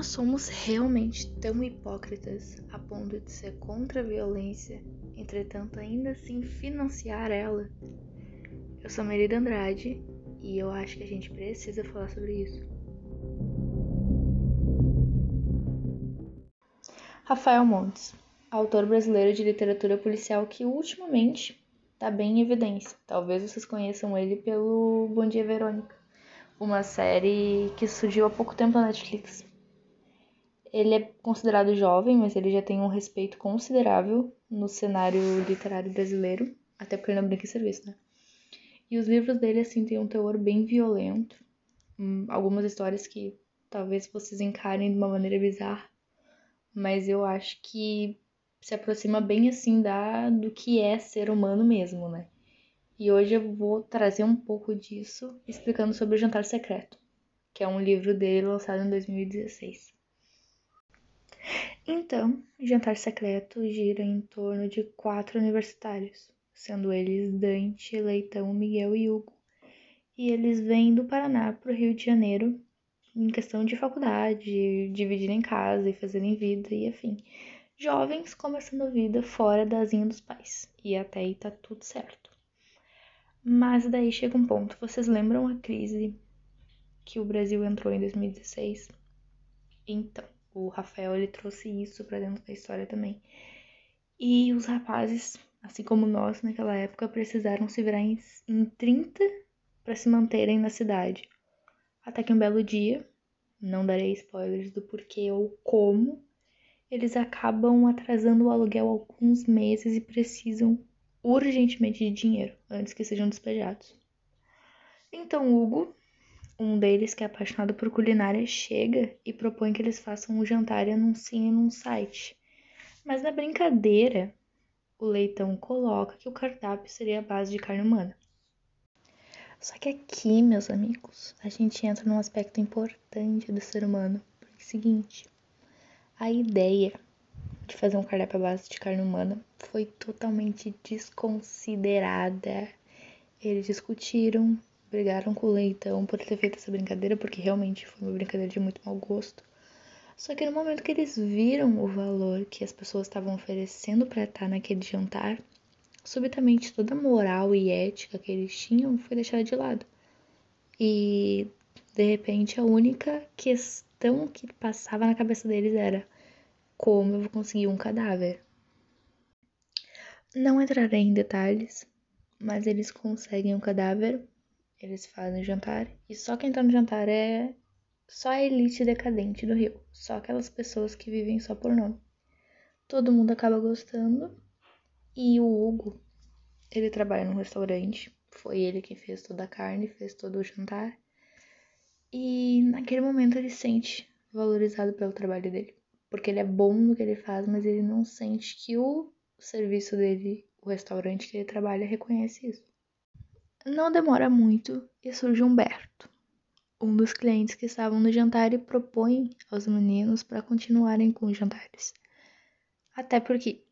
nós somos realmente tão hipócritas a ponto de ser contra a violência, entretanto ainda assim financiar ela? Eu sou Merida Andrade e eu acho que a gente precisa falar sobre isso. Rafael Montes, autor brasileiro de literatura policial que ultimamente está bem em evidência. Talvez vocês conheçam ele pelo Bom Dia Verônica, uma série que surgiu há pouco tempo na Netflix. Ele é considerado jovem, mas ele já tem um respeito considerável no cenário literário brasileiro, até porque ele não brinca em serviço, né? E os livros dele, assim, têm um teor bem violento. Hum, algumas histórias que talvez vocês encarem de uma maneira bizarra, mas eu acho que se aproxima bem, assim, da, do que é ser humano mesmo, né? E hoje eu vou trazer um pouco disso explicando sobre o Jantar Secreto, que é um livro dele lançado em 2016. Então, Jantar Secreto gira em torno de quatro universitários sendo eles Dante, Leitão, Miguel e Hugo. E eles vêm do Paraná para o Rio de Janeiro em questão de faculdade, dividirem casa e fazerem vida e afim. Jovens começando a vida fora da asinha dos pais. E até aí tá tudo certo. Mas daí chega um ponto. Vocês lembram a crise que o Brasil entrou em 2016? Então, o Rafael ele trouxe isso para dentro da história também. E os rapazes assim como nós naquela época, precisaram se virar em, em 30 para se manterem na cidade. Até que um belo dia, não darei spoilers do porquê ou como, eles acabam atrasando o aluguel alguns meses e precisam urgentemente de dinheiro antes que sejam despejados. Então Hugo, um deles que é apaixonado por culinária, chega e propõe que eles façam um jantar e anunciem num site. Mas na brincadeira, o leitão coloca que o cardápio seria a base de carne humana. Só que aqui, meus amigos, a gente entra num aspecto importante do ser humano. Porque é o seguinte, a ideia de fazer um cardápio à base de carne humana foi totalmente desconsiderada. Eles discutiram, brigaram com o leitão por ter feito essa brincadeira, porque realmente foi uma brincadeira de muito mau gosto. Só que no momento que eles viram o valor que as pessoas estavam oferecendo para estar naquele jantar, subitamente toda a moral e ética que eles tinham foi deixada de lado. E de repente a única questão que passava na cabeça deles era como eu vou conseguir um cadáver. Não entrarei em detalhes, mas eles conseguem um cadáver, eles fazem o jantar e só quem tá no jantar é só a elite decadente do Rio, só aquelas pessoas que vivem só por nome. Todo mundo acaba gostando e o Hugo, ele trabalha num restaurante, foi ele que fez toda a carne, fez todo o jantar. E naquele momento ele se sente valorizado pelo trabalho dele, porque ele é bom no que ele faz, mas ele não sente que o serviço dele, o restaurante que ele trabalha, reconhece isso. Não demora muito e surge Humberto um dos clientes que estavam no jantar e propõe aos meninos para continuarem com os jantares. Até porque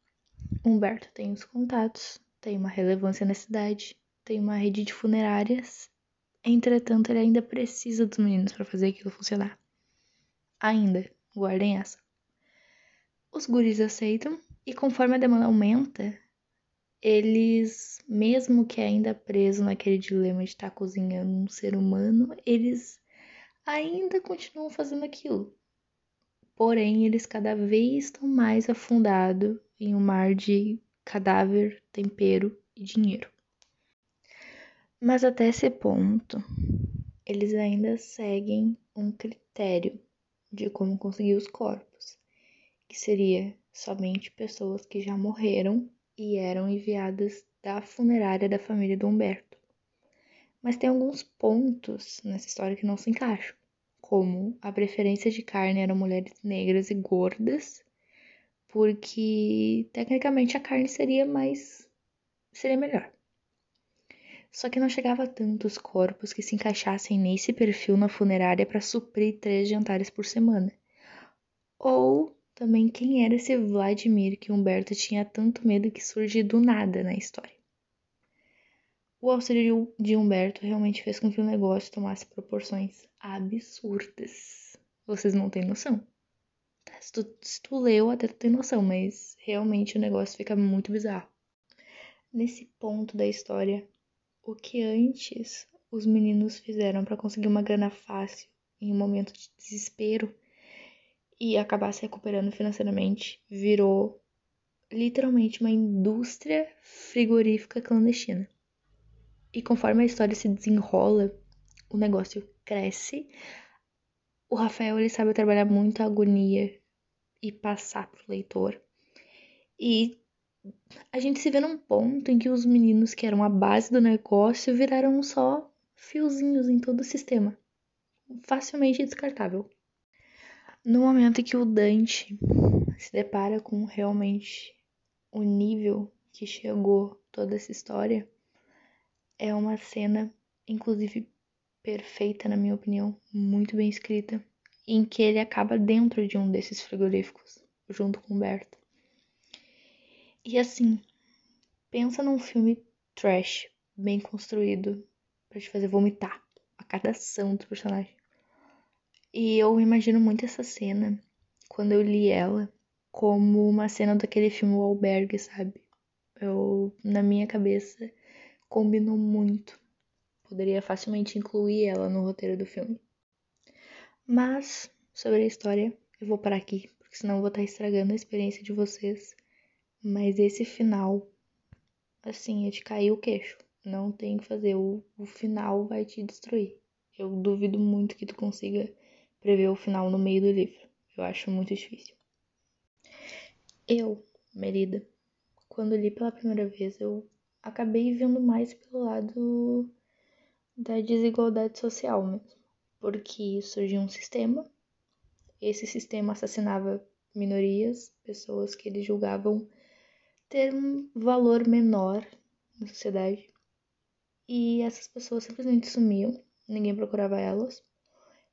Humberto tem os contatos, tem uma relevância na cidade, tem uma rede de funerárias. Entretanto, ele ainda precisa dos meninos para fazer aquilo funcionar. Ainda, guardem essa. Os guris aceitam e conforme a demanda aumenta, eles, mesmo que ainda preso naquele dilema de estar cozinhando um ser humano, eles ainda continuam fazendo aquilo. Porém, eles cada vez estão mais afundados em um mar de cadáver, tempero e dinheiro. Mas até esse ponto, eles ainda seguem um critério de como conseguir os corpos, que seria somente pessoas que já morreram e eram enviadas da funerária da família do Humberto. Mas tem alguns pontos nessa história que não se encaixam, como a preferência de carne eram mulheres negras e gordas, porque tecnicamente a carne seria mais seria melhor. Só que não chegava tantos corpos que se encaixassem nesse perfil na funerária para suprir três jantares por semana. Ou também quem era esse Vladimir que Humberto tinha tanto medo que surge do nada na história. O auxílio de Humberto realmente fez com que o negócio tomasse proporções absurdas. Vocês não têm noção. Se tu, se tu leu, até tu tem noção, mas realmente o negócio fica muito bizarro. Nesse ponto da história, o que antes os meninos fizeram para conseguir uma grana fácil em um momento de desespero e acabar se recuperando financeiramente virou literalmente uma indústria frigorífica clandestina. E conforme a história se desenrola, o negócio cresce. O Rafael ele sabe trabalhar muito a agonia e passar pro leitor. E a gente se vê num ponto em que os meninos que eram a base do negócio viraram só fiozinhos em todo o sistema. Facilmente descartável. No momento em que o Dante se depara com realmente o nível que chegou toda essa história, é uma cena, inclusive perfeita, na minha opinião, muito bem escrita, em que ele acaba dentro de um desses frigoríficos, junto com o Berto. E assim, pensa num filme trash, bem construído, para te fazer vomitar a cada ação do personagem. E eu imagino muito essa cena, quando eu li ela, como uma cena daquele filme O Albergue, sabe? Eu, na minha cabeça, combinou muito. Poderia facilmente incluir ela no roteiro do filme. Mas, sobre a história, eu vou parar aqui, porque senão eu vou estar estragando a experiência de vocês. Mas esse final, assim, é de cair o queixo. Não tem o que fazer, o, o final vai te destruir. Eu duvido muito que tu consiga prever o final no meio do livro. Eu acho muito difícil. Eu, Merida, quando li pela primeira vez, eu acabei vendo mais pelo lado da desigualdade social mesmo. Porque surgiu um sistema, esse sistema assassinava minorias, pessoas que eles julgavam ter um valor menor na sociedade. E essas pessoas simplesmente sumiam, ninguém procurava elas.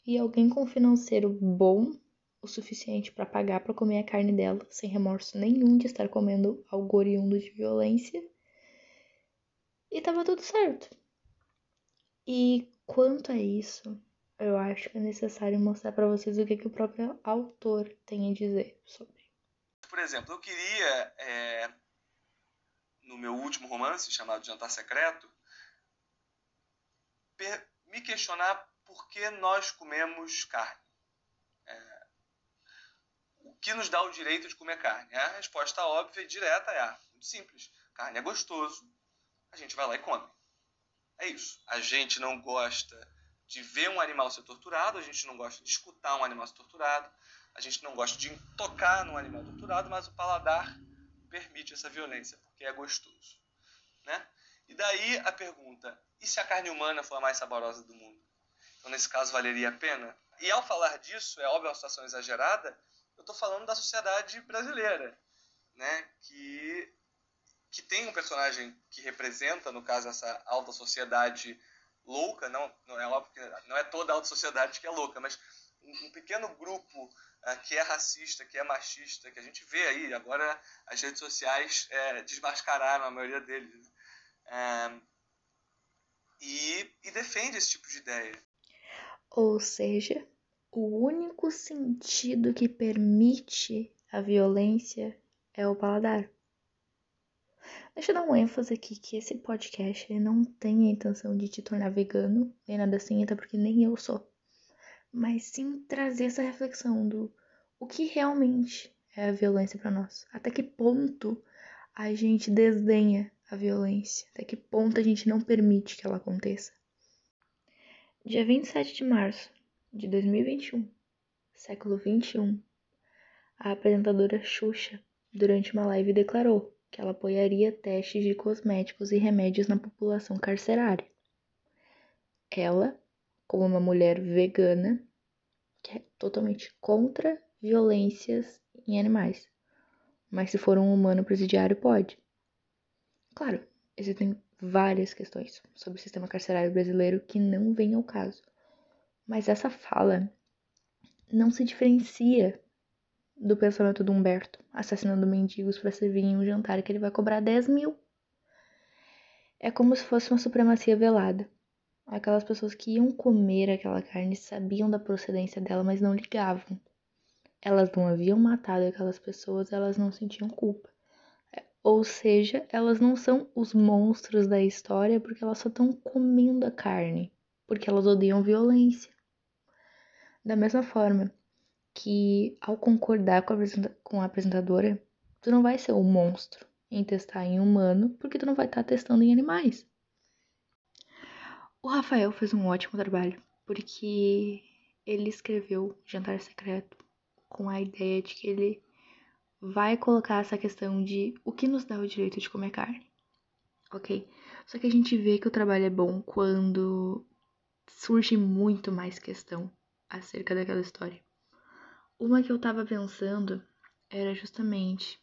E alguém com financeiro bom o suficiente para pagar para comer a carne dela, sem remorso nenhum de estar comendo algo oriundo de violência. E tava tudo certo. E quanto a isso, eu acho que é necessário mostrar para vocês o que, que o próprio autor tem a dizer sobre. Por exemplo, eu queria, é, no meu último romance, chamado Jantar Secreto, me questionar por que nós comemos carne que nos dá o direito de comer carne? A resposta óbvia e direta é muito simples. Carne é gostoso, a gente vai lá e come. É isso. A gente não gosta de ver um animal ser torturado, a gente não gosta de escutar um animal ser torturado, a gente não gosta de tocar num animal torturado, mas o paladar permite essa violência, porque é gostoso. Né? E daí a pergunta: e se a carne humana for a mais saborosa do mundo? Então, nesse caso, valeria a pena? E ao falar disso, é óbvio, é uma situação exagerada, eu estou falando da sociedade brasileira, né? Que, que tem um personagem que representa, no caso, essa alta sociedade louca, não, não é óbvio que não é toda a alta sociedade que é louca, mas um, um pequeno grupo uh, que é racista, que é machista, que a gente vê aí, agora as redes sociais é, desmascararam a maioria deles. Né? É, e, e defende esse tipo de ideia. Ou seja, o único sentido que permite a violência é o paladar. Deixa eu dar um ênfase aqui que esse podcast não tem a intenção de te tornar vegano, nem nada assim, até porque nem eu sou. Mas sim trazer essa reflexão do o que realmente é a violência para nós. Até que ponto a gente desdenha a violência? Até que ponto a gente não permite que ela aconteça? Dia 27 de março de 2021, século 21, a apresentadora Xuxa, durante uma live, declarou que ela apoiaria testes de cosméticos e remédios na população carcerária. Ela, como uma mulher vegana, que é totalmente contra violências em animais, mas se for um humano presidiário, pode. Claro, existem várias questões sobre o sistema carcerário brasileiro que não vêm ao caso. Mas essa fala não se diferencia do pensamento do Humberto, assassinando mendigos para servir em um jantar que ele vai cobrar 10 mil. É como se fosse uma supremacia velada. Aquelas pessoas que iam comer aquela carne sabiam da procedência dela, mas não ligavam. elas não haviam matado aquelas pessoas, elas não sentiam culpa. Ou seja, elas não são os monstros da história porque elas só estão comendo a carne, porque elas odeiam violência. Da mesma forma que, ao concordar com a, com a apresentadora, tu não vai ser um monstro em testar em humano, porque tu não vai estar tá testando em animais. O Rafael fez um ótimo trabalho, porque ele escreveu Jantar Secreto com a ideia de que ele vai colocar essa questão de o que nos dá o direito de comer carne. Ok? Só que a gente vê que o trabalho é bom quando surge muito mais questão acerca daquela história. Uma que eu tava pensando era justamente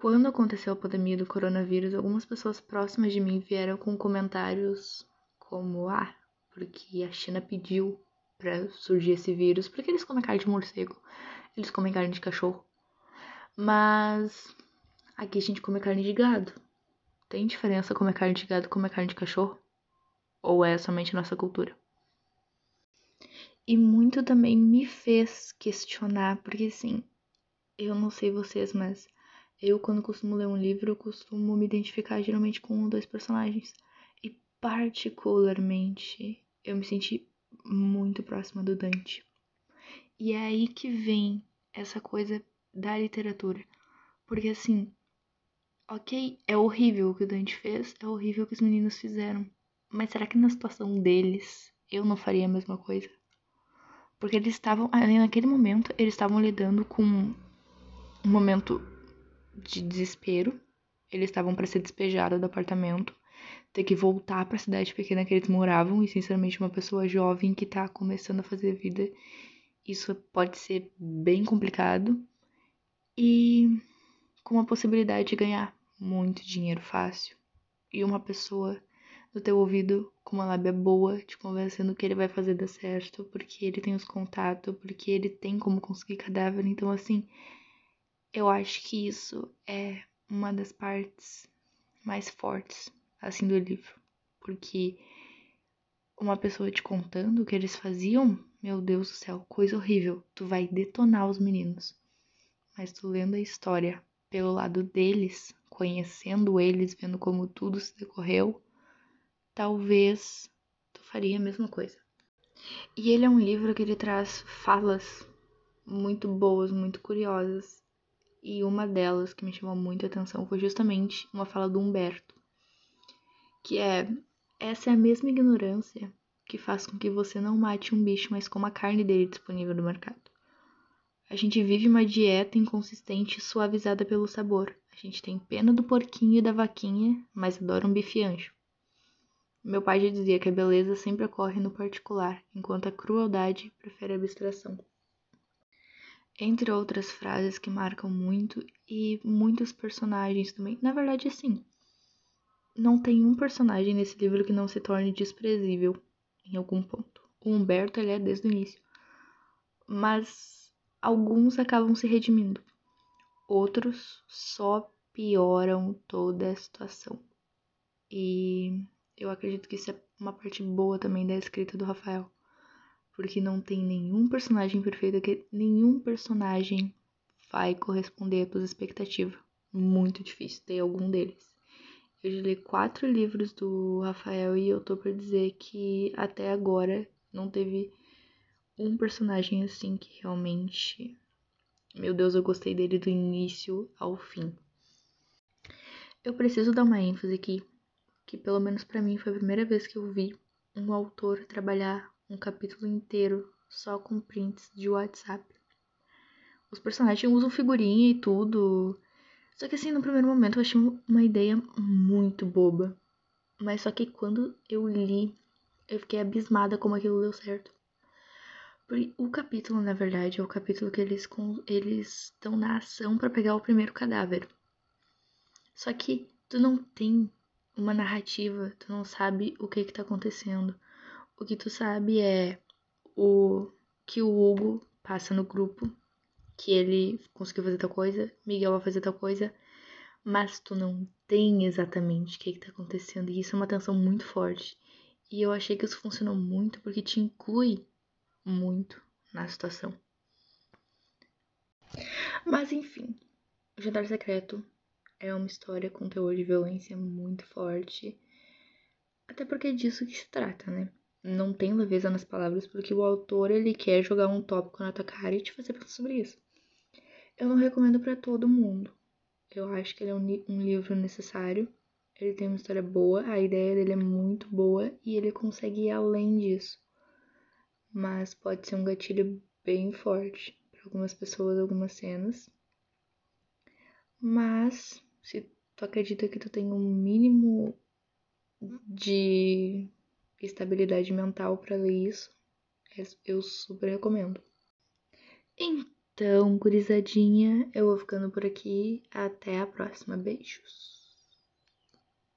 quando aconteceu a pandemia do coronavírus, algumas pessoas próximas de mim vieram com comentários como: ah, porque a China pediu para surgir esse vírus, porque eles comem carne de morcego, eles comem carne de cachorro. Mas aqui a gente come carne de gado. Tem diferença comer carne de gado e comer carne de cachorro? Ou é somente nossa cultura? E muito também me fez questionar, porque assim, eu não sei vocês, mas eu, quando costumo ler um livro, costumo me identificar geralmente com um ou dois personagens. E, particularmente, eu me senti muito próxima do Dante. E é aí que vem essa coisa da literatura. Porque assim, ok, é horrível o que o Dante fez, é horrível o que os meninos fizeram. Mas será que na situação deles eu não faria a mesma coisa? Porque eles estavam, ali naquele momento, eles estavam lidando com um momento de desespero. Eles estavam para ser despejados do apartamento, ter que voltar para a cidade pequena que eles moravam e, sinceramente, uma pessoa jovem que tá começando a fazer vida, isso pode ser bem complicado e com a possibilidade de ganhar muito dinheiro fácil e uma pessoa no teu ouvido com uma lábia boa te convencendo que ele vai fazer dar certo, porque ele tem os contatos, porque ele tem como conseguir cadáver. Então, assim, eu acho que isso é uma das partes mais fortes, assim, do livro. Porque uma pessoa te contando o que eles faziam, meu Deus do céu, coisa horrível. Tu vai detonar os meninos mas tu lendo a história pelo lado deles, conhecendo eles, vendo como tudo se decorreu, talvez tu faria a mesma coisa. E ele é um livro que ele traz falas muito boas, muito curiosas. E uma delas que me chamou muito a atenção foi justamente uma fala do Humberto, que é: essa é a mesma ignorância que faz com que você não mate um bicho, mas coma a carne dele disponível no mercado. A gente vive uma dieta inconsistente suavizada pelo sabor. A gente tem pena do porquinho e da vaquinha, mas adora um bife anjo. Meu pai já dizia que a beleza sempre ocorre no particular, enquanto a crueldade prefere a abstração. Entre outras frases que marcam muito e muitos personagens também. Na verdade, sim. Não tem um personagem nesse livro que não se torne desprezível em algum ponto. O Humberto, ele é desde o início. Mas alguns acabam se redimindo, outros só pioram toda a situação. E eu acredito que isso é uma parte boa também da escrita do Rafael, porque não tem nenhum personagem perfeito que nenhum personagem vai corresponder às expectativas. Muito difícil ter algum deles. Eu já li quatro livros do Rafael e eu tô pra dizer que até agora não teve um personagem assim que realmente. Meu Deus, eu gostei dele do início ao fim. Eu preciso dar uma ênfase aqui, que pelo menos para mim foi a primeira vez que eu vi um autor trabalhar um capítulo inteiro só com prints de WhatsApp. Os personagens usam figurinha e tudo. Só que assim, no primeiro momento eu achei uma ideia muito boba. Mas só que quando eu li, eu fiquei abismada como aquilo deu certo. O capítulo, na verdade, é o capítulo que eles eles estão na ação para pegar o primeiro cadáver. Só que tu não tem uma narrativa, tu não sabe o que que tá acontecendo. O que tu sabe é o que o Hugo passa no grupo, que ele conseguiu fazer tal coisa, Miguel vai fazer tal coisa, mas tu não tem exatamente o que que tá acontecendo. E isso é uma tensão muito forte. E eu achei que isso funcionou muito porque te inclui muito na situação. Mas enfim, O Jantar Secreto é uma história com teor de violência muito forte. Até porque é disso que se trata, né? Não tem leveza nas palavras, porque o autor ele quer jogar um tópico na tua cara e te fazer pensar sobre isso. Eu não recomendo para todo mundo. Eu acho que ele é um, um livro necessário. Ele tem uma história boa, a ideia dele é muito boa e ele consegue ir além disso. Mas pode ser um gatilho bem forte para algumas pessoas, algumas cenas. Mas se tu acredita que tu tem um mínimo de estabilidade mental para ler isso, eu super recomendo. Então, gurizadinha, eu vou ficando por aqui. Até a próxima. Beijos.